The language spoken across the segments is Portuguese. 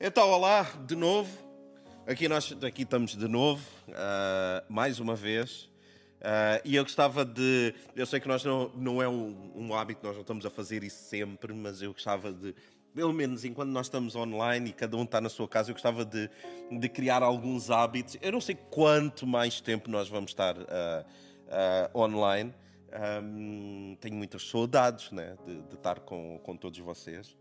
Então, olá, de novo. Aqui nós aqui estamos de novo, uh, mais uma vez. Uh, e eu gostava de. Eu sei que nós não, não é um, um hábito, nós não estamos a fazer isso sempre, mas eu gostava de, pelo menos enquanto nós estamos online e cada um está na sua casa, eu gostava de, de criar alguns hábitos. Eu não sei quanto mais tempo nós vamos estar uh, online. Um, tenho muitas saudades né, de, de, estar com, com todos vocês.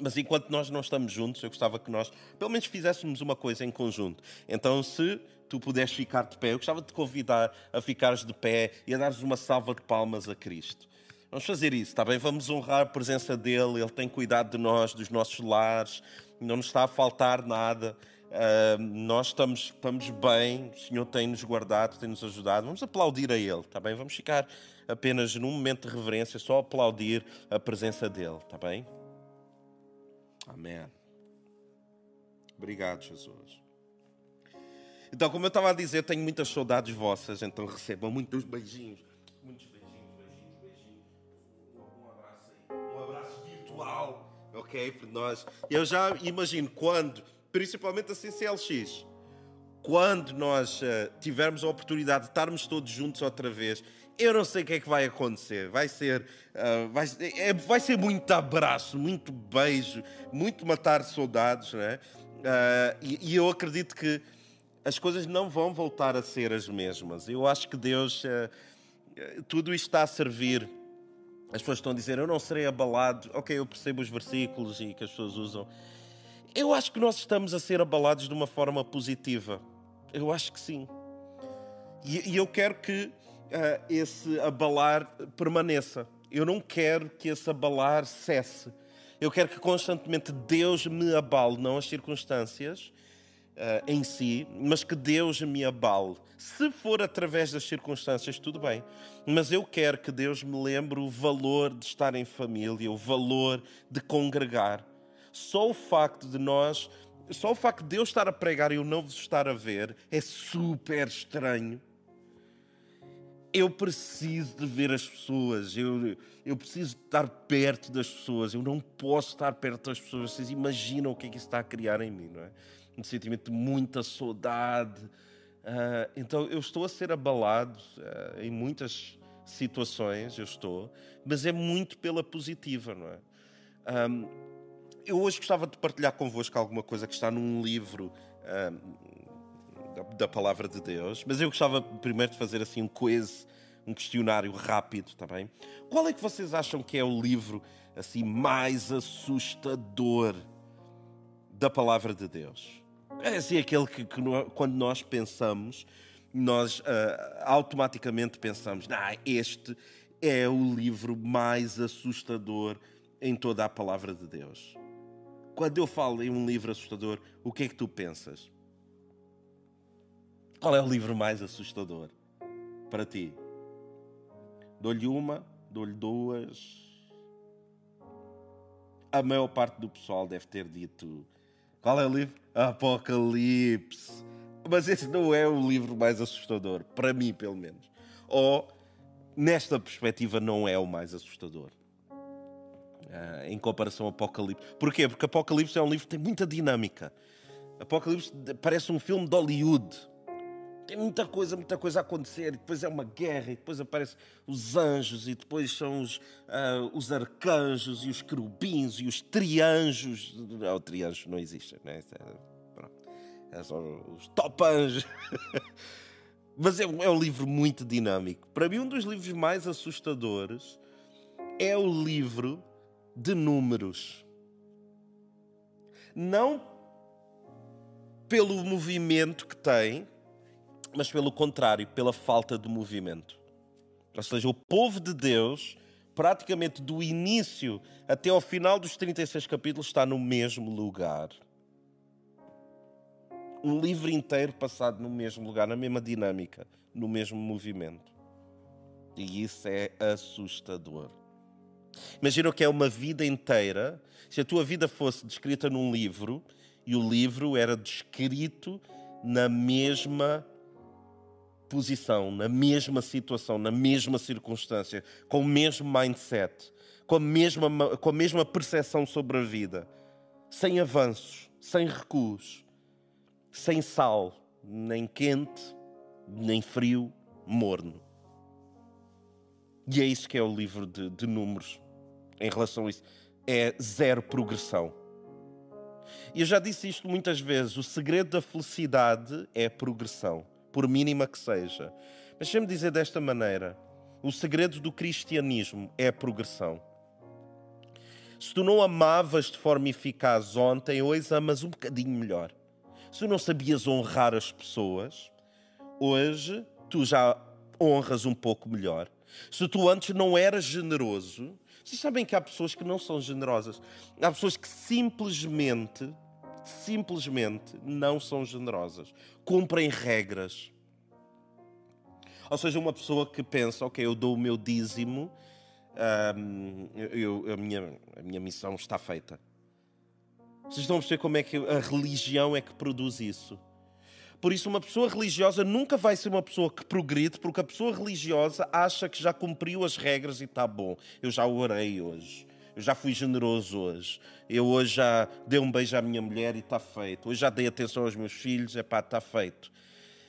Mas enquanto nós não estamos juntos, eu gostava que nós, pelo menos, fizéssemos uma coisa em conjunto. Então, se tu puderes ficar de pé, eu gostava de te convidar a ficares de pé e a dares uma salva de palmas a Cristo. Vamos fazer isso, está bem? Vamos honrar a presença dele, ele tem cuidado de nós, dos nossos lares, não nos está a faltar nada. Uh, nós estamos, estamos bem, o Senhor tem-nos guardado, tem-nos ajudado. Vamos aplaudir a Ele, está bem? Vamos ficar apenas num momento de reverência, só aplaudir a presença dEle, está bem? Amém. Obrigado, Jesus. Então, como eu estava a dizer, tenho muitas saudades vossas, então recebam muitos beijinhos. Muitos beijinhos, beijinhos, beijinhos. Um abraço aí. Um abraço virtual, ok? Para nós. Eu já imagino quando, principalmente a CCLX, quando nós uh, tivermos a oportunidade de estarmos todos juntos outra vez eu não sei o que é que vai acontecer. Vai ser, uh, vai, é, vai ser muito abraço, muito beijo, muito matar soldados, né? Uh, e, e, eu acredito que as coisas não vão voltar a ser as mesmas. Eu acho que Deus, uh, tudo isto está a servir. As pessoas estão a dizer, eu não serei abalado. Ok, eu percebo os versículos e que as pessoas usam. Eu acho que nós estamos a ser abalados de uma forma positiva. Eu acho que sim. E, e eu quero que uh, esse abalar permaneça. Eu não quero que esse abalar cesse. Eu quero que constantemente Deus me abale, não as circunstâncias uh, em si, mas que Deus me abale. Se for através das circunstâncias, tudo bem. Mas eu quero que Deus me lembre o valor de estar em família, o valor de congregar. Só o facto de nós, só o facto de Deus estar a pregar e eu não vos estar a ver, é super estranho eu preciso de ver as pessoas, eu, eu preciso de estar perto das pessoas, eu não posso estar perto das pessoas. Vocês imaginam o que é que isso está a criar em mim, não é? Um sentimento de muita saudade. Uh, então eu estou a ser abalado uh, em muitas situações, eu estou, mas é muito pela positiva, não é? Um, eu hoje gostava de partilhar convosco alguma coisa que está num livro da, palavra de Deus, mas eu gostava primeiro de fazer assim um quiz, um questionário rápido, tá? Qual é que vocês acham que é o livro assim mais assustador da palavra de Deus? É assim aquele que, que quando nós pensamos, nós uh, automaticamente pensamos, ah, este é o livro mais assustador em toda a palavra de Deus. Quando eu falo em um livro assustador, o que é que tu pensas? Qual é o livro mais assustador para ti? Dou-lhe uma, dou-lhe duas. A maior parte do pessoal deve ter dito. Qual é o livro? Apocalipse. Mas esse não é o livro mais assustador, para mim, pelo menos. Ou, nesta perspectiva, não é o mais assustador. Uh, em comparação ao Apocalipse. Porquê? Porque Apocalipse é um livro que tem muita dinâmica. Apocalipse parece um filme de Hollywood tem muita coisa, muita coisa a acontecer, e depois é uma guerra, e depois aparecem os anjos, e depois são os, uh, os arcanjos, e os querubins, e os trianjos. Não, o trianjos não existem, né? É, são os top anjos. Mas é é um livro muito dinâmico. Para mim, um dos livros mais assustadores é o livro de números. Não pelo movimento que tem, mas pelo contrário, pela falta de movimento. Ou seja, o povo de Deus, praticamente do início até ao final dos 36 capítulos, está no mesmo lugar. Um livro inteiro passado no mesmo lugar, na mesma dinâmica, no mesmo movimento. E isso é assustador. Imagina que é uma vida inteira. Se a tua vida fosse descrita num livro e o livro era descrito na mesma posição, na mesma situação, na mesma circunstância, com o mesmo mindset, com a mesma, com a mesma percepção sobre a vida, sem avanços. sem recuos, sem sal, nem quente, nem frio, morno. E é isso que é o livro de, de números em relação a isso. É zero progressão. E eu já disse isto muitas vezes: o segredo da felicidade é a progressão, por mínima que seja. Mas deixa-me dizer desta maneira: o segredo do cristianismo é a progressão. Se tu não amavas de forma eficaz ontem, hoje amas um bocadinho melhor. Se tu não sabias honrar as pessoas, hoje tu já honras um pouco melhor. Se tu antes não eras generoso, vocês sabem que há pessoas que não são generosas. Há pessoas que simplesmente, simplesmente não são generosas. Cumprem regras. Ou seja, uma pessoa que pensa, ok, eu dou o meu dízimo eu, a, minha, a minha missão está feita. Vocês estão a perceber como é que a religião é que produz isso? Por isso, uma pessoa religiosa nunca vai ser uma pessoa que progride, porque a pessoa religiosa acha que já cumpriu as regras e está bom. Eu já orei hoje. Eu já fui generoso hoje. Eu hoje já dei um beijo à minha mulher e está feito. Hoje já dei atenção aos meus filhos, é pá, está feito.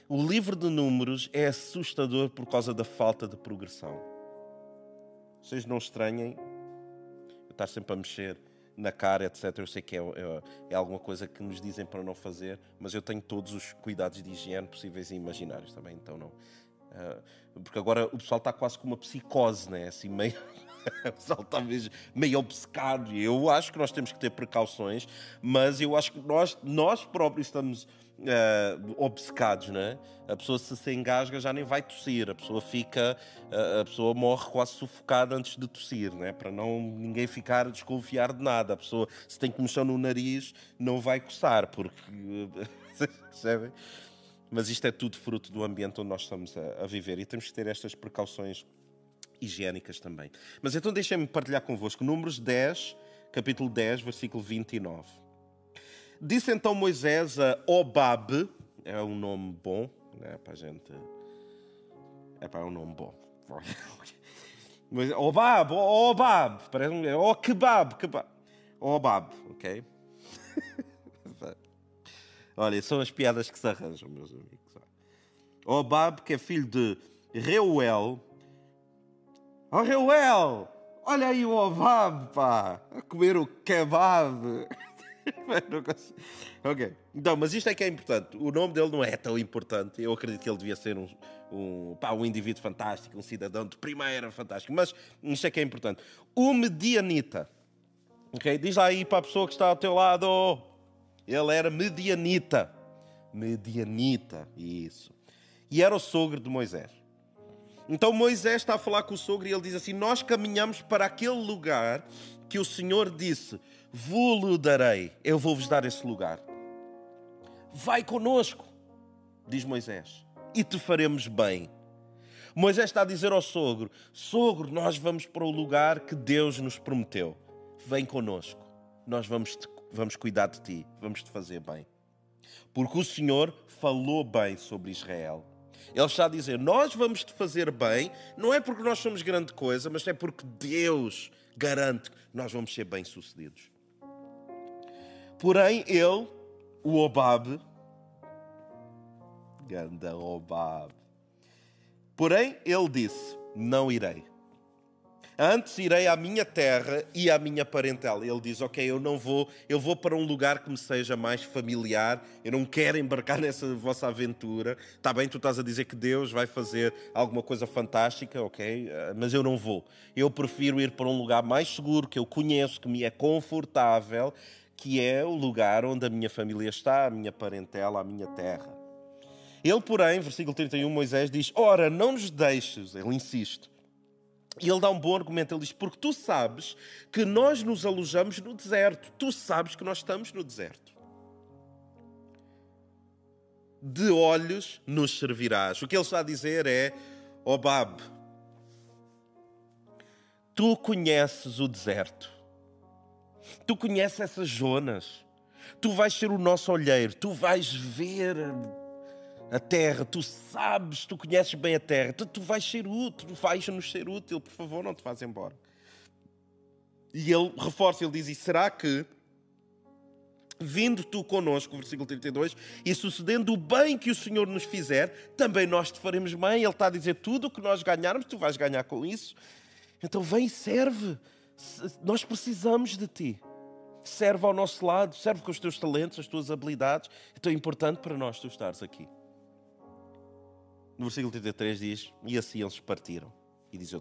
O livro de Números é assustador por causa da falta de progressão. Vocês não estranhem eu estar sempre a mexer na cara, etc. Eu sei que é, é, é, alguma coisa que nos dizem para não fazer, mas eu tenho todos os cuidados de higiene possíveis e imaginários também, então não. Uh, porque agora o pessoal está quase com uma psicose, né? Assim, meio. o pessoal mesmo meio obcecado. Eu acho que nós temos que ter precauções, mas eu acho que nós, nós próprios estamos uh, obcecados, não é? A pessoa se se engasga já nem vai tossir, a pessoa fica, uh, a pessoa morre quase sufocada antes de tossir, não é? Para não ninguém ficar a desconfiar de nada. A pessoa se tem comichão no nariz não vai coçar, porque percebem? Mas isto é tudo fruto do ambiente onde nós estamos a, a viver e temos que ter estas precauções higiênicas também. Mas então deixem-me partilhar convosco Números 10, capítulo 10, versículo 29. Disse então Moisés a Obab, é um nome bom, né, para a gente. É para um nome bom. Mas Obab, Obab, parece um. Oh, kebab, kebab. Obab, ok? Olha, são as piadas que se arranjam, meus amigos. Obab, que é filho de Reuel. Oh, Reuel! Olha aí o Obab, pá! A comer o kebab. ok. Então, mas isto é que é importante. O nome dele não é tão importante. Eu acredito que ele devia ser um, um, pá, um indivíduo fantástico, um cidadão de primeira fantástico. Mas isto é que é importante. O medianita. Ok? Diz lá aí para a pessoa que está ao teu lado. Ele era medianita. Medianita. Isso. E era o sogro de Moisés. Então Moisés está a falar com o sogro e ele diz assim: Nós caminhamos para aquele lugar que o Senhor disse: Vou-lhe darei, eu vou-vos dar esse lugar. Vai conosco, diz Moisés, e te faremos bem. Moisés está a dizer ao sogro: Sogro, nós vamos para o lugar que Deus nos prometeu. Vem conosco, nós vamos, te, vamos cuidar de ti, vamos te fazer bem. Porque o Senhor falou bem sobre Israel. Ele está a dizer: Nós vamos te fazer bem, não é porque nós somos grande coisa, mas é porque Deus garante que nós vamos ser bem-sucedidos. Porém, ele, o Obab, ganda Obab, porém, ele disse: Não irei. Antes irei à minha terra e à minha parentela. Ele diz: Ok, eu não vou, eu vou para um lugar que me seja mais familiar. Eu não quero embarcar nessa vossa aventura. Está bem, tu estás a dizer que Deus vai fazer alguma coisa fantástica, ok? Eh, mas eu não vou. Eu prefiro ir para um lugar mais seguro, que eu conheço, que me é confortável que é o lugar onde a minha família está, a minha parentela, a minha terra. Ele, porém, versículo 31, Moisés diz: Ora, não nos deixes, ele insiste. E ele dá um bom argumento, ele diz: Porque tu sabes que nós nos alojamos no deserto, tu sabes que nós estamos no deserto. De olhos nos servirás. O que ele está a dizer é: Obab, tu conheces o deserto Tu conheces essas zonas. Tu vais ser o nosso olheiro. Tu vais ver a terra. Tu sabes, tu conheces bem a terra. Tu, tu vais ser útil. Tu vais nos ser útil. Por favor, não te vás embora. E ele reforça, ele diz: E será que vindo tu conosco, versículo 32, e sucedendo o bem que o Senhor nos fizer, também nós te faremos bem. Ele está a dizer: tudo o que nós ganharmos, tu vais ganhar com isso. Então vem e serve. Nós precisamos de ti. Serve ao nosso lado, serve com os teus talentos, as tuas habilidades. É tão importante para nós tu estares aqui. No versículo 33 diz: E assim eles partiram. E diz,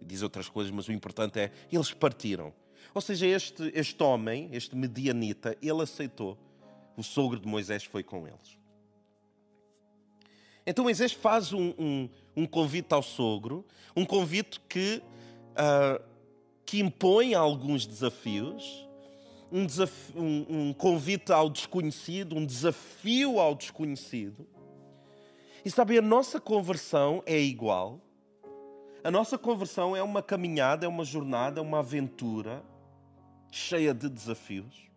diz outras coisas, mas o importante é: eles partiram. Ou seja, este, este homem, este medianita, ele aceitou. O sogro de Moisés foi com eles. Então Moisés faz um, um, um convite ao sogro, um convite que, uh, que impõe alguns desafios, um, desafio, um, um convite ao desconhecido, um desafio ao desconhecido. E sabe, a nossa conversão é igual. A nossa conversão é uma caminhada, é uma jornada, é uma aventura cheia de desafios.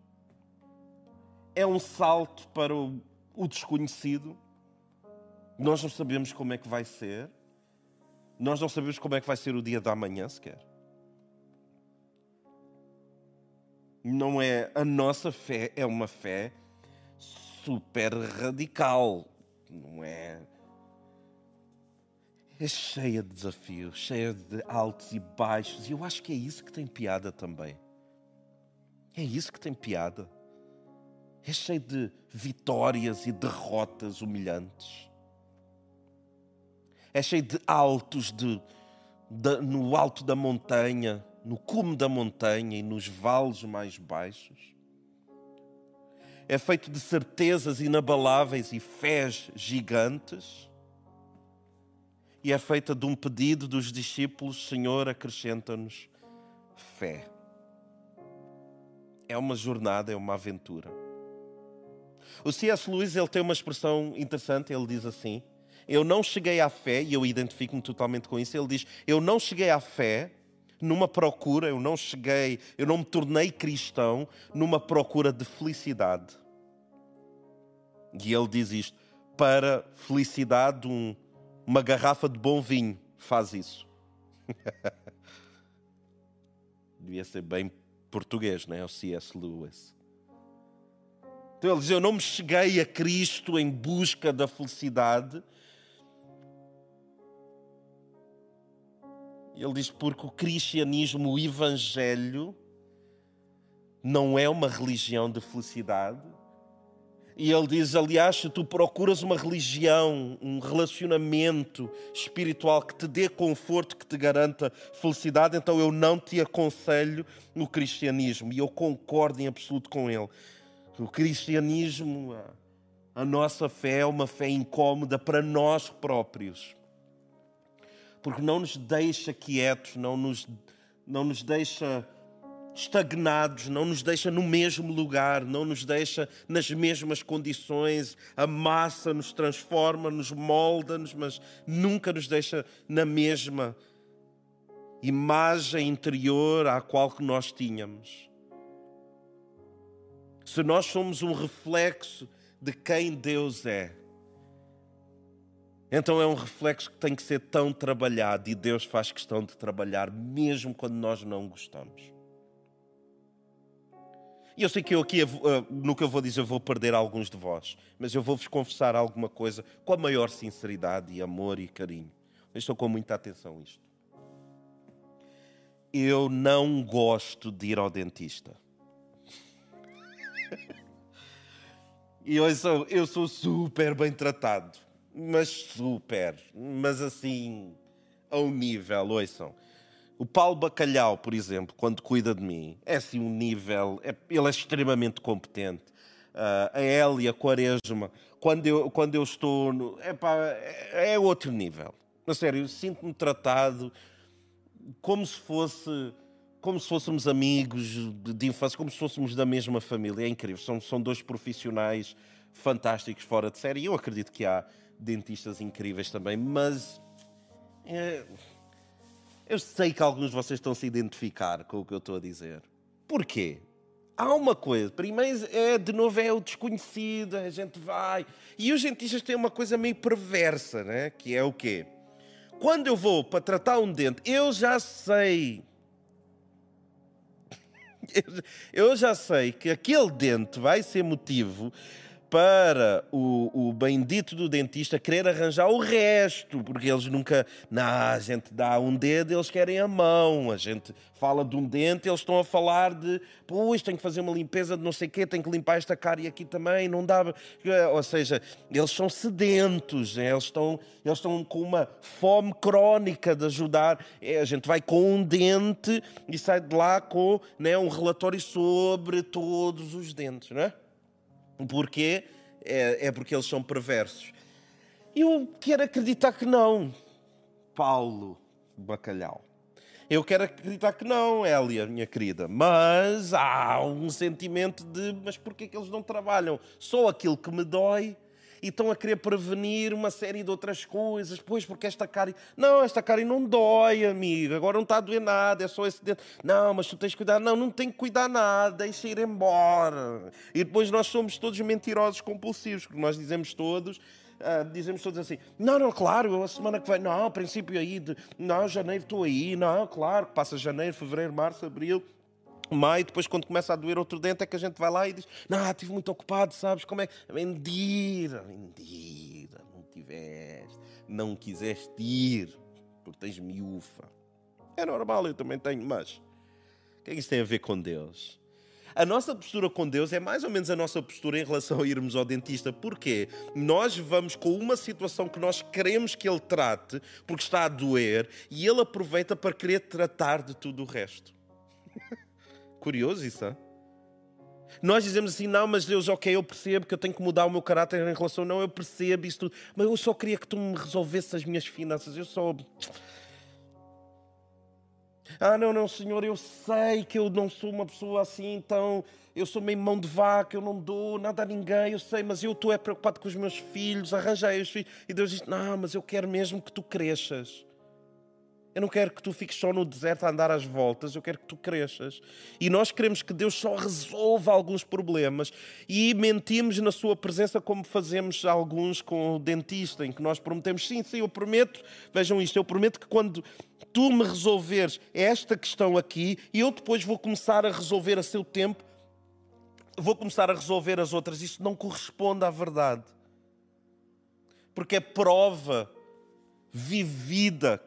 É um salto para o, o desconhecido. Nós não sabemos como é que vai ser. Nós não sabemos como é que vai ser o dia da manhã sequer. Não é a nossa fé é uma fé super radical, não é? É cheia de desafios, cheia de altos e baixos, e eu acho que é isso que tem piada também. É isso que tem piada. É cheio de vitórias e derrotas humilhantes. É cheio de altos de, de, no alto da montanha, no cume da montanha e nos vales mais baixos. É feito de certezas inabaláveis e fés gigantes. E é feita de um pedido dos discípulos: Senhor, acrescenta-nos fé é uma jornada, é uma aventura. O C.S. Lewis ele tem uma expressão interessante, ele diz assim: Eu não cheguei à fé, e eu identifico-me totalmente com isso. Ele diz: Eu não cheguei à fé numa procura, eu não cheguei, eu não me tornei cristão numa procura de felicidade. E ele diz isto: para felicidade, um, uma garrafa de bom vinho faz isso. Devia ser bem português, não é? O C.S. Lewis. Então ele diz: Eu não me cheguei a Cristo em busca da felicidade. Ele diz: Porque o cristianismo, o evangelho, não é uma religião de felicidade, e ele diz: aliás, se tu procuras uma religião, um relacionamento espiritual que te dê conforto, que te garanta felicidade, então eu não te aconselho o cristianismo. E eu concordo em absoluto com ele. O cristianismo, a nossa fé é uma fé incómoda para nós próprios. Porque não nos deixa quietos, não nos, não nos deixa estagnados, não nos deixa no mesmo lugar, não nos deixa nas mesmas condições. A massa nos transforma, nos molda-nos, mas nunca nos deixa na mesma imagem interior à qual que nós tínhamos. Se nós somos um reflexo de quem Deus é, então é um reflexo que tem que ser tão trabalhado e Deus faz questão de trabalhar mesmo quando nós não gostamos. E eu sei que eu aqui, eh, no que eu vou dizer, vou perder alguns de vós, mas eu vou-vos confessar alguma coisa com a maior sinceridade e amor e carinho. Eu estou com muita atenção isto. Eu não gosto de ir ao dentista. E eu sou, eu sou super bem tratado, mas super, mas assim, a um nível, ouçam. O Paulo Bacalhau, por exemplo, quando cuida de mim, é assim um nível, é, ele é extremamente competente. Uh, a Hélia Quaresma, quando eu, quando eu estou. No, epá, é, é outro nível. Na sério, sinto-me tratado como se fosse. Como se fôssemos amigos de infância, como se fôssemos da mesma família. É incrível. São, são dois profissionais fantásticos fora de série. Eu acredito que há dentistas incríveis também, mas. É, eu sei que alguns de vocês estão a se identificar com o que eu estou a dizer. Porquê? Há uma coisa. Primeiro, é, de novo, é o desconhecido, a gente vai. E os dentistas têm uma coisa meio perversa, né? Que é o quê? Quando eu vou para tratar um dente, eu já sei. Eu já sei que aquele dente vai ser motivo para o, o bendito do dentista querer arranjar o resto, porque eles nunca. Não, a gente dá um dedo, eles querem a mão. A gente fala de um dente, eles estão a falar de. Pois, tenho que fazer uma limpeza de não sei o quê, tenho que limpar esta cárie aqui também, não dá. Ou seja, eles são sedentos, né? eles estão, eles estão com uma fome crónica de ajudar. É, a gente vai com um dente e sai de lá com né, um relatório sobre todos os dentes, não é? Porquê? É, é porque eles são perversos. Eu quero acreditar que não, Paulo Bacalhau. Eu quero acreditar que não, Hélia, minha querida. Mas há um sentimento de mas porquê que eles não trabalham? Só aquilo que me dói e estão a querer prevenir uma série de outras coisas. Pois, porque esta cárie. Não, esta cárie não dói, amigo. Agora não está a doer nada, é só esse dente. Não, mas tu tens que cuidar. Não, não tem que cuidar nada, deixa ir embora. E depois nós somos todos mentirosos compulsivos, porque nós dizemos todos. Uh, dizemos todos assim: não, não, claro, a semana que vem, não, a princípio aí, de, não, janeiro estou aí, não, claro, passa janeiro, fevereiro, março, abril, maio, depois quando começa a doer outro dente é que a gente vai lá e diz: Não, estive muito ocupado, sabes como é? Mentira, mentira, não tiveste, não quiseste ir, porque tens miúfa. É normal, eu também tenho, mas o que é que isso tem a ver com Deus? A nossa postura com Deus é mais ou menos a nossa postura em relação a irmos ao dentista. Porquê? Nós vamos com uma situação que nós queremos que Ele trate, porque está a doer, e Ele aproveita para querer tratar de tudo o resto. Curioso isso, hein? Nós dizemos assim, não, mas Deus, ok, eu percebo que eu tenho que mudar o meu caráter em relação, não, eu percebo isso tudo, mas eu só queria que tu me resolvesse as minhas finanças, eu só... Ah, não, não, Senhor, eu sei que eu não sou uma pessoa assim, então eu sou meio mão de vaca, eu não dou nada a ninguém, eu sei, mas eu estou é preocupado com os meus filhos, arranjei os filhos. E Deus diz: Não, mas eu quero mesmo que tu cresças. Eu não quero que tu fiques só no deserto a andar às voltas, eu quero que tu cresças. E nós queremos que Deus só resolva alguns problemas e mentimos na sua presença como fazemos alguns com o dentista, em que nós prometemos, sim, sim, eu prometo, vejam isto, eu prometo que quando tu me resolveres esta questão aqui, eu depois vou começar a resolver a seu tempo, vou começar a resolver as outras. Isto não corresponde à verdade. Porque é prova vivida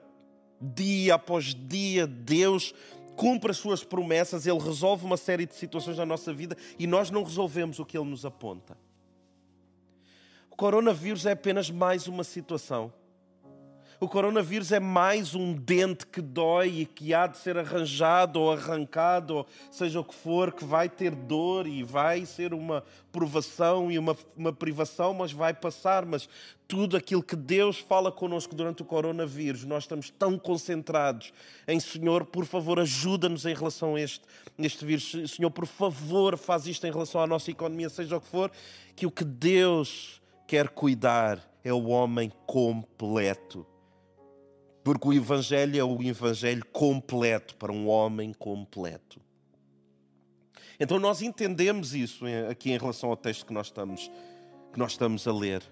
dia após dia, Deus cumpre as suas promessas, Ele resolve uma série de situações na nossa vida e nós não resolvemos o que Ele nos aponta. O coronavírus é apenas mais uma situação. O coronavírus é mais um dente que dói e que há de ser arranjado ou arrancado, ou seja o que for, que vai ter dor e vai ser uma provação e uma, uma privação, mas vai passar. Mas tudo aquilo que Deus fala connosco durante o coronavírus, nós estamos tão concentrados em Senhor, por favor, ajuda-nos em relação a este, este vírus. Senhor, por favor, faz isto em relação à nossa economia, seja o que for, que o que Deus quer cuidar é o homem completo porque o Evangelho é o Evangelho completo, para um homem completo. Então nós entendemos isso aqui em relação ao texto que nós estamos, que nós estamos a ler.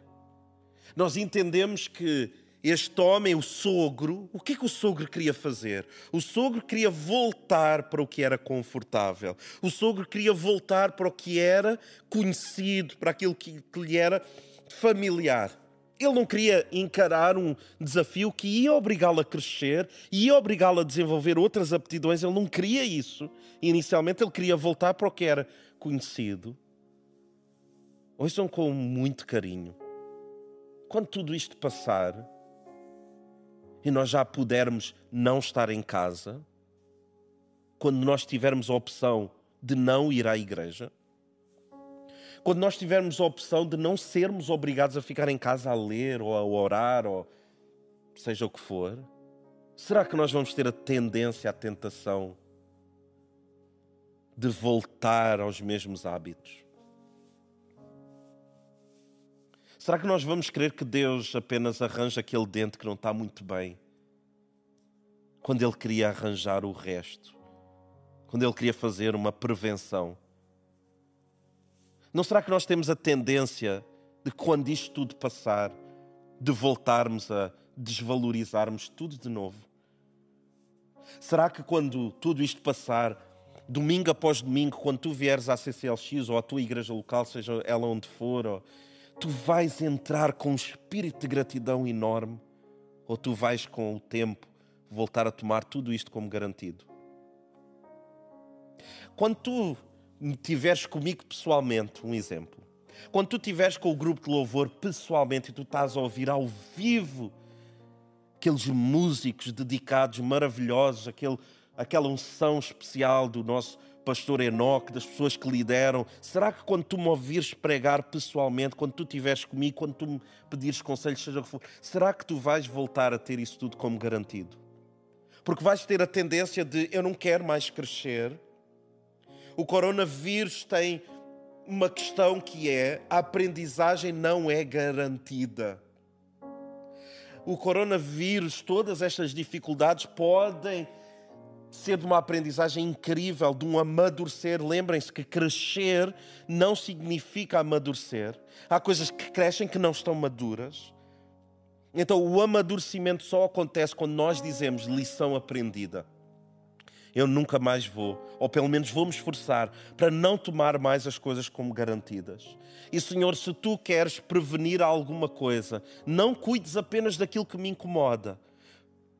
Nós entendemos que este homem, o sogro, o que é que o sogro queria fazer? O sogro queria voltar para o que era confortável. O sogro queria voltar para o que era conhecido, para aquilo que lhe era familiar. Ele não queria encarar um desafio que ia obrigá-lo a crescer, ia obrigá-lo a desenvolver outras aptidões. Ele não queria isso. Inicialmente, ele queria voltar para o que era conhecido. Ouçam com muito carinho. Quando tudo isto passar e nós já pudermos não estar em casa, quando nós tivermos a opção de não ir à igreja, quando nós tivermos a opção de não sermos obrigados a ficar em casa a ler ou a orar ou seja o que for, será que nós vamos ter a tendência, a tentação de voltar aos mesmos hábitos? Será que nós vamos crer que Deus apenas arranja aquele dente que não está muito bem? Quando Ele queria arranjar o resto, quando Ele queria fazer uma prevenção. Não será que nós temos a tendência de, quando isto tudo passar, de voltarmos a desvalorizarmos tudo de novo? Será que quando tudo isto passar, domingo após domingo, quando tu vieres à CCLX ou à tua igreja local, seja ela onde for, ou, tu vais entrar com um espírito de gratidão enorme ou tu vais com o tempo voltar a tomar tudo isto como garantido? Quando tu estiveres comigo pessoalmente, um exemplo, quando tu estiveres com o grupo de louvor pessoalmente e tu estás a ouvir ao vivo aqueles músicos dedicados, maravilhosos, aquele, aquela unção especial do nosso pastor Enoque, das pessoas que lideram, será que quando tu me ouvires pregar pessoalmente, quando tu estiveres comigo, quando tu me pedires conselhos, seja o que for, será que tu vais voltar a ter isso tudo como garantido? Porque vais ter a tendência de eu não quero mais crescer. O coronavírus tem uma questão que é a aprendizagem não é garantida. O coronavírus, todas estas dificuldades podem ser de uma aprendizagem incrível, de um amadurecer. Lembrem-se que crescer não significa amadurecer. Há coisas que crescem que não estão maduras. Então, o amadurecimento só acontece quando nós dizemos lição aprendida. Eu nunca mais vou, ou pelo menos vou me esforçar para não tomar mais as coisas como garantidas. E Senhor, se tu queres prevenir alguma coisa, não cuides apenas daquilo que me incomoda,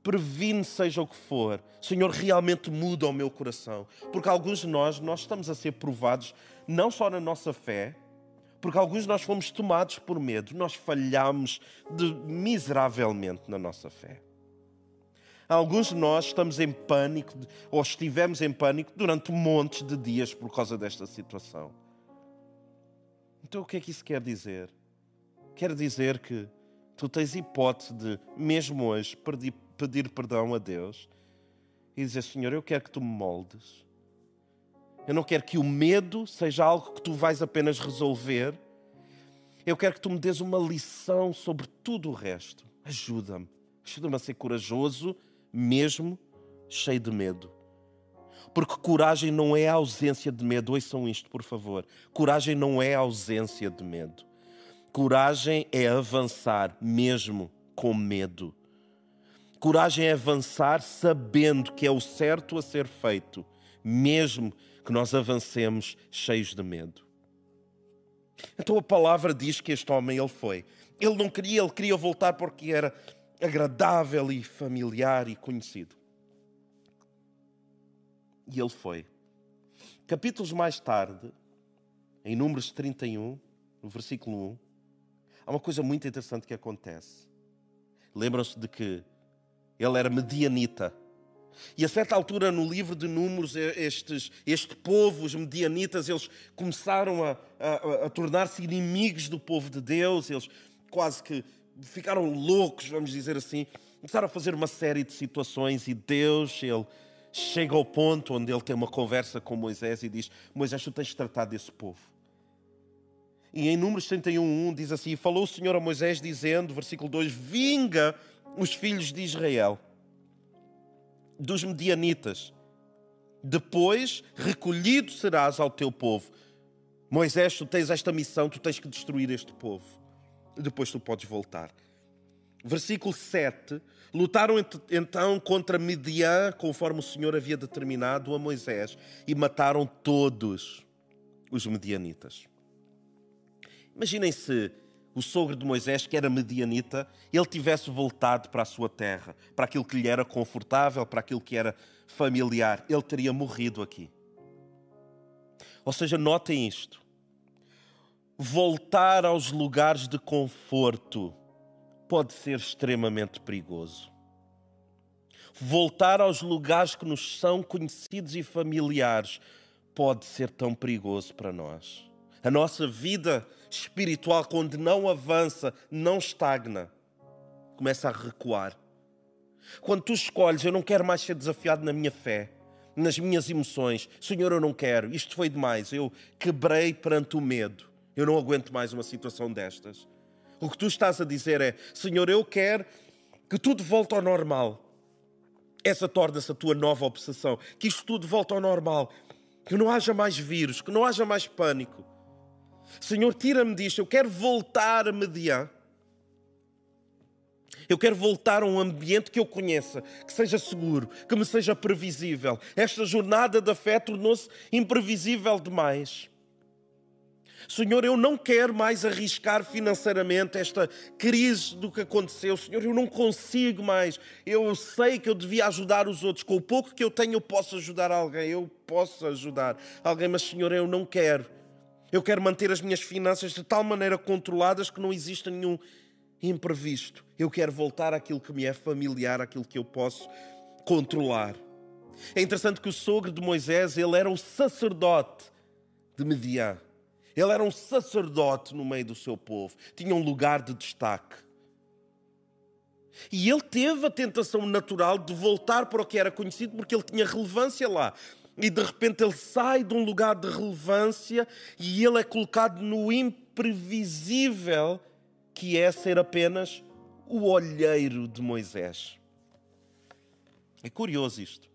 previne seja o que for, Senhor, realmente muda o meu coração. Porque alguns de nós, nós estamos a ser provados não só na nossa fé, porque alguns de nós fomos tomados por medo, nós falhamos de, miseravelmente na nossa fé. Alguns de nós estamos em pânico, ou estivemos em pânico durante montes de dias por causa desta situação. Então o que é que isso quer dizer? Quer dizer que tu tens hipótese de, mesmo hoje, pedir, pedir perdão a Deus e dizer: Senhor, eu quero que tu me moldes. Eu não quero que o medo seja algo que tu vais apenas resolver. Eu quero que tu me des uma lição sobre tudo o resto. Ajuda-me. Ajuda-me a ser corajoso, mesmo cheio de medo. Porque coragem não é ausência de medo. Ouçam isto, por favor. Coragem não é ausência de medo. Coragem é avançar, mesmo com medo. Coragem é avançar sabendo que é o certo a ser feito, mesmo que nós avancemos cheios de medo. Então a palavra diz que este homem ele foi. Ele não queria, ele queria voltar porque era agradável e familiar e conhecido. E ele foi. Capítulos mais tarde, em Números 31, no versículo 1, há uma coisa muito interessante que acontece. Lembram-se de que ele era medianita. E a certa altura no livro de Números, estes, este povo, os medianitas, eles começaram a, a, a tornar-se inimigos do povo de Deus, eles quase que ficaram loucos, vamos dizer assim. Começaram a fazer uma série de situações e Deus, ele chega ao ponto onde ele tem uma conversa com Moisés e diz: Moisés, tu tens de tratar desse povo. E em Números 31, diz assim: Falou o Senhor a Moisés, dizendo, versículo 2: Vinga os filhos de Israel, dos medianitas. Depois recolhido serás ao teu povo. Moisés, tu tens esta missão, tu tens que destruir este povo. Depois tu podes voltar. Versículo 7. Lutaram então contra Midian, conforme o Senhor havia determinado a Moisés, e mataram todos os medianitas. Imaginem se o sogro de Moisés, que era medianita, ele tivesse voltado para a sua terra, para aquilo que lhe era confortável, para aquilo que era familiar, ele teria morrido aqui. Ou seja, notem isto. Voltar aos lugares de conforto pode ser extremamente perigoso. Voltar aos lugares que nos são conhecidos e familiares pode ser tão perigoso para nós. A nossa vida espiritual, quando não avança, não estagna, começa a recuar. Quando tu escolhes, eu não quero mais ser desafiado na minha fé, nas minhas emoções, Senhor, eu não quero, isto foi demais, eu quebrei perante o medo, eu não aguento mais uma situação destas. O que tu estás a dizer é: Senhor, eu quero que tudo volte ao normal. Essa torna-se a tua nova obsessão. Que isto tudo volte ao normal. Que não haja mais vírus, que não haja mais pânico. Senhor, tira-me disto, eu quero voltar a mediar. Eu quero voltar a um ambiente que eu conheça, que seja seguro, que me seja previsível. Esta jornada da fé tornou-se imprevisível demais. Senhor, eu não quero mais arriscar financeiramente esta crise do que aconteceu. Senhor, eu não consigo mais. Eu sei que eu devia ajudar os outros. Com o pouco que eu tenho, eu posso ajudar alguém. Eu posso ajudar alguém, mas, Senhor, eu não quero. Eu quero manter as minhas finanças de tal maneira controladas que não exista nenhum imprevisto. Eu quero voltar àquilo que me é familiar, àquilo que eu posso controlar. É interessante que o sogro de Moisés, ele era o sacerdote de Mediã. Ele era um sacerdote no meio do seu povo, tinha um lugar de destaque. E ele teve a tentação natural de voltar para o que era conhecido, porque ele tinha relevância lá. E de repente ele sai de um lugar de relevância e ele é colocado no imprevisível, que é ser apenas o olheiro de Moisés. É curioso isto.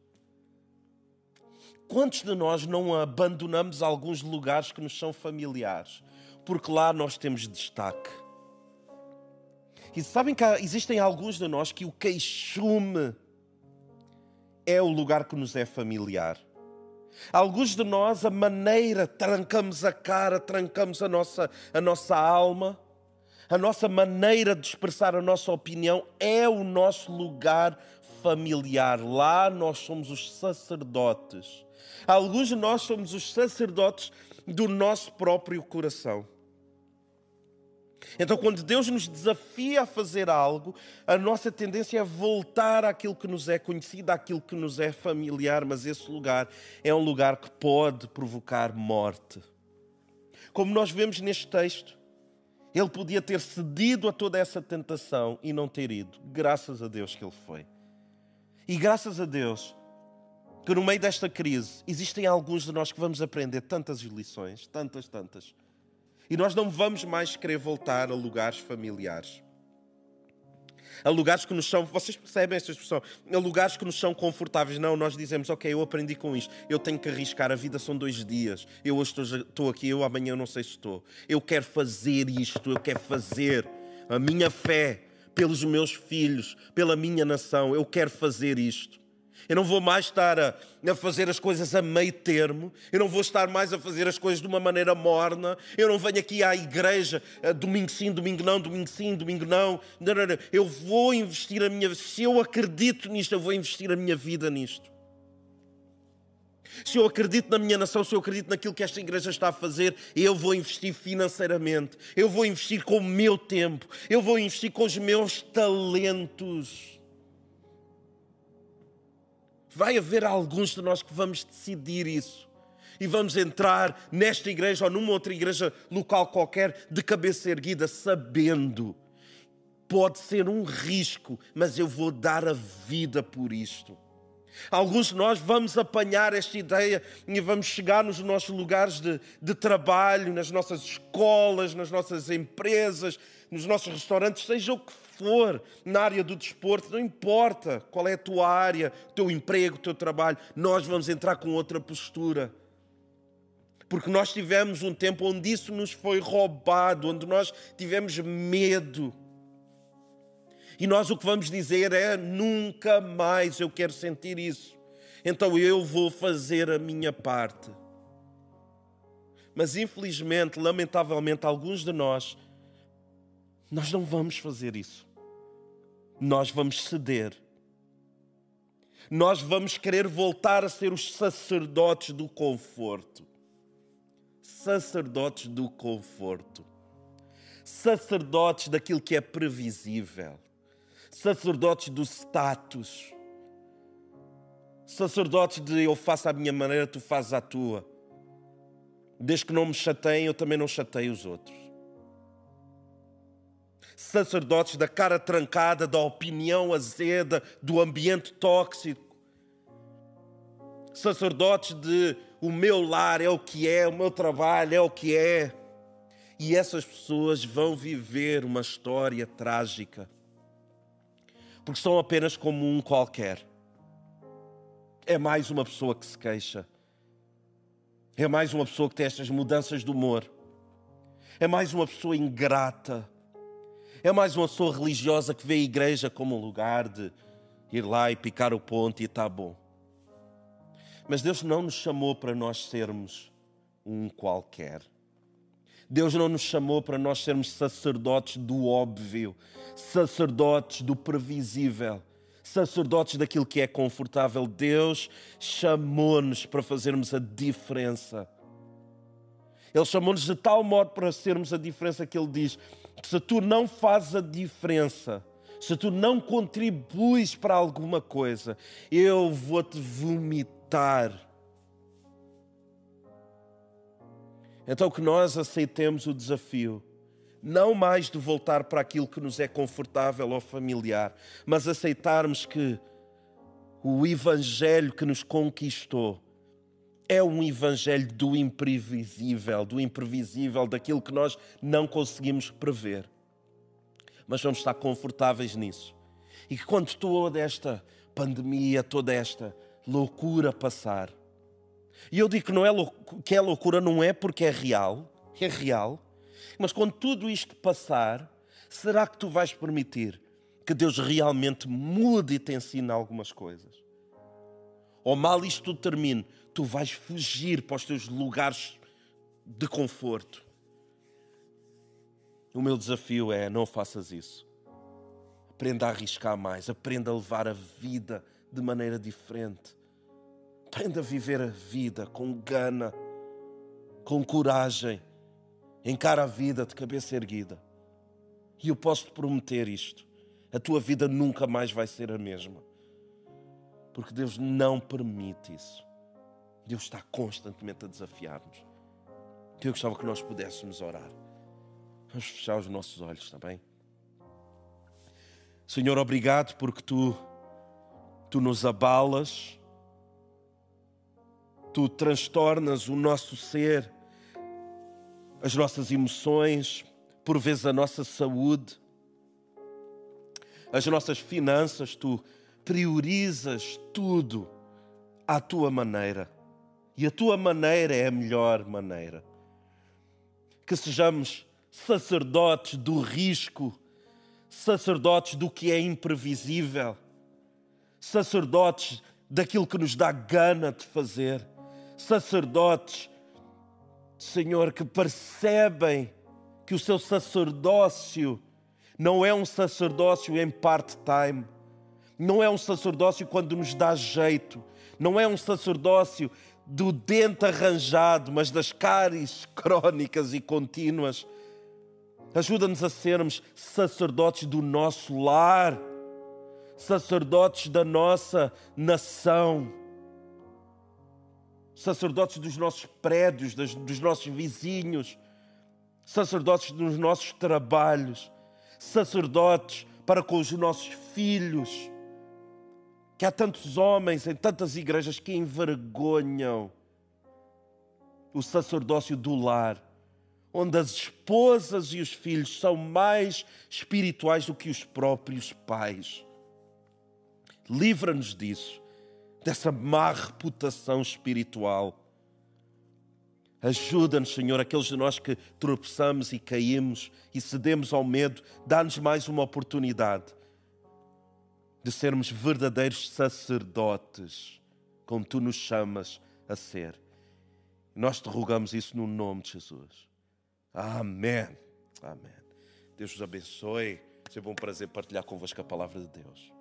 Quantos de nós não abandonamos alguns lugares que nos são familiares? Porque lá nós temos destaque. E sabem que existem alguns de nós que o queixume é o lugar que nos é familiar. Alguns de nós, a maneira, trancamos a cara, trancamos a nossa, a nossa alma, a nossa maneira de expressar a nossa opinião é o nosso lugar familiar. Lá nós somos os sacerdotes Alguns de nós somos os sacerdotes do nosso próprio coração. Então, quando Deus nos desafia a fazer algo, a nossa tendência é voltar àquilo que nos é conhecido, àquilo que nos é familiar, mas esse lugar é um lugar que pode provocar morte. Como nós vemos neste texto, ele podia ter cedido a toda essa tentação e não ter ido. Graças a Deus que ele foi. E graças a Deus que no meio desta crise existem alguns de nós que vamos aprender tantas lições, tantas, tantas. E nós não vamos mais querer voltar a lugares familiares. A lugares que nos são, vocês percebem esta expressão? A lugares que nos são confortáveis. Não, nós dizemos, ok, eu aprendi com isto, eu tenho que arriscar, a vida são dois dias. Eu hoje estou, estou aqui, eu amanhã não sei se estou. Eu quero fazer isto, eu quero fazer a minha fé pelos meus filhos, pela minha nação, eu quero fazer isto. Eu não vou mais estar a, a, fazer as coisas a meio termo. Eu não vou estar mais a fazer as coisas de uma maneira morna. Eu não venho aqui à igreja a, domingo sim, domingo não, domingo sim, domingo não. Não, não, não. Eu vou investir a minha Se eu acredito nisto, eu vou investir a minha vida nisto. Se eu acredito na minha nação, se eu acredito naquilo que esta igreja está a fazer, eu vou investir financeiramente. Eu vou investir com o meu tempo. Eu vou investir com os meus talentos. Vai haver alguns de nós que vamos decidir isso. E vamos entrar nesta igreja ou numa outra igreja local qualquer de cabeça erguida, sabendo. Pode ser um risco, mas eu vou dar a vida por isto. Alguns de nós vamos apanhar esta ideia e vamos chegar nos nossos lugares de, de, trabalho, nas nossas escolas, nas nossas empresas, nos nossos restaurantes, seja o que for, na área do desporto, não importa qual é a tua área, o teu emprego, o teu trabalho, nós vamos entrar com outra postura. Porque nós tivemos um tempo onde isso nos foi roubado, onde nós tivemos medo. E nós o que vamos dizer é: nunca mais eu quero sentir isso. Então eu vou fazer a minha parte. Mas infelizmente, lamentavelmente, alguns de nós, nós não vamos fazer isso nós vamos ceder. Nós vamos querer voltar a ser os sacerdotes do conforto. Sacerdotes do conforto. Sacerdotes daquilo que é previsível. Sacerdotes do status. Sacerdotes de eu faço a minha maneira, tu fazes a tua. Desde que não me chateiem, eu também não chateio os outros sacerdotes da cara trancada, da opinião azeda, do ambiente tóxico. Sacerdotes de o meu lar é o que é, o meu trabalho é o que é. E essas pessoas vão viver uma história trágica. Porque são apenas como um qualquer. É mais uma pessoa que se queixa. É mais uma pessoa que tem estas mudanças de humor. É mais uma pessoa ingrata É mais uma pessoa religiosa que vê a igreja como um lugar de ir lá e picar o ponto e está bom. Mas Deus não nos chamou para nós sermos um qualquer. Deus não nos chamou para nós sermos sacerdotes do óbvio, sacerdotes do previsível, sacerdotes daquilo que é confortável. Deus chamou-nos para fazermos a diferença. Ele chamou-nos de tal modo para sermos a diferença que Ele diz: se tu não fazes a diferença, se tu não contribuis para alguma coisa, eu vou-te vomitar. Então que nós aceitemos o desafio, não mais de voltar para aquilo que nos é confortável ou familiar, mas aceitarmos que o Evangelho que nos conquistou é um Evangelho do imprevisível, do imprevisível, daquilo que nós não conseguimos prever. Mas vamos estar confortáveis nisso. E que quando toda esta pandemia, toda esta loucura passar, e eu digo que, não é que é loucura, não é porque é real, é real, mas quando tudo isto passar, será que tu vais permitir que Deus realmente mude e te ensine algumas coisas? Ou mal isto tudo termine, tu vais fugir para os teus lugares de conforto. O meu desafio é: não faças isso. Aprenda a arriscar mais, aprenda a levar a vida de maneira diferente. Aprenda a viver a vida com gana, com coragem. Encara a vida de cabeça erguida. E eu posso te prometer isto: a tua vida nunca mais vai ser a mesma. Porque Deus não permite isso. Deus está constantemente a desafiar-nos. Eu gostava que nós pudéssemos orar. Vamos fechar os nossos olhos também. Senhor, obrigado porque tu, tu nos abalas tu transtornas o nosso ser, as nossas emoções, por vezes a nossa saúde, as nossas finanças, tu priorizas tudo à tua maneira. E a tua maneira é a melhor maneira. Que sejamos sacerdotes do risco, sacerdotes do que é imprevisível, sacerdotes daquilo que nos dá gana de fazer sacerdotes, Senhor, que percebem que o seu sacerdócio não é um sacerdócio em part-time, não é um sacerdócio quando nos dá jeito, não é um sacerdócio do dente arranjado, mas das cáries crónicas e contínuas. Ajuda-nos a sermos sacerdotes do nosso lar, sacerdotes da nossa nação sacerdotes dos nossos prédios, dos nossos vizinhos, sacerdotes dos nossos trabalhos, sacerdotes para com os nossos filhos. Que há tantos homens em tantas igrejas que envergonham o sacerdócio do lar, onde as esposas e os filhos são mais espirituais do que os próprios pais. Livra-nos disso dessa má reputação espiritual. Ajuda-nos, Senhor, aqueles de nós que tropeçamos e caímos e cedemos ao medo, dá-nos mais uma oportunidade de sermos verdadeiros sacerdotes, como tu nos chamas a ser. Nós te rogamos isso no nome de Jesus. Amém. Amém. Deus vos abençoe. Sempre um prazer partilhar convosco a palavra de Deus.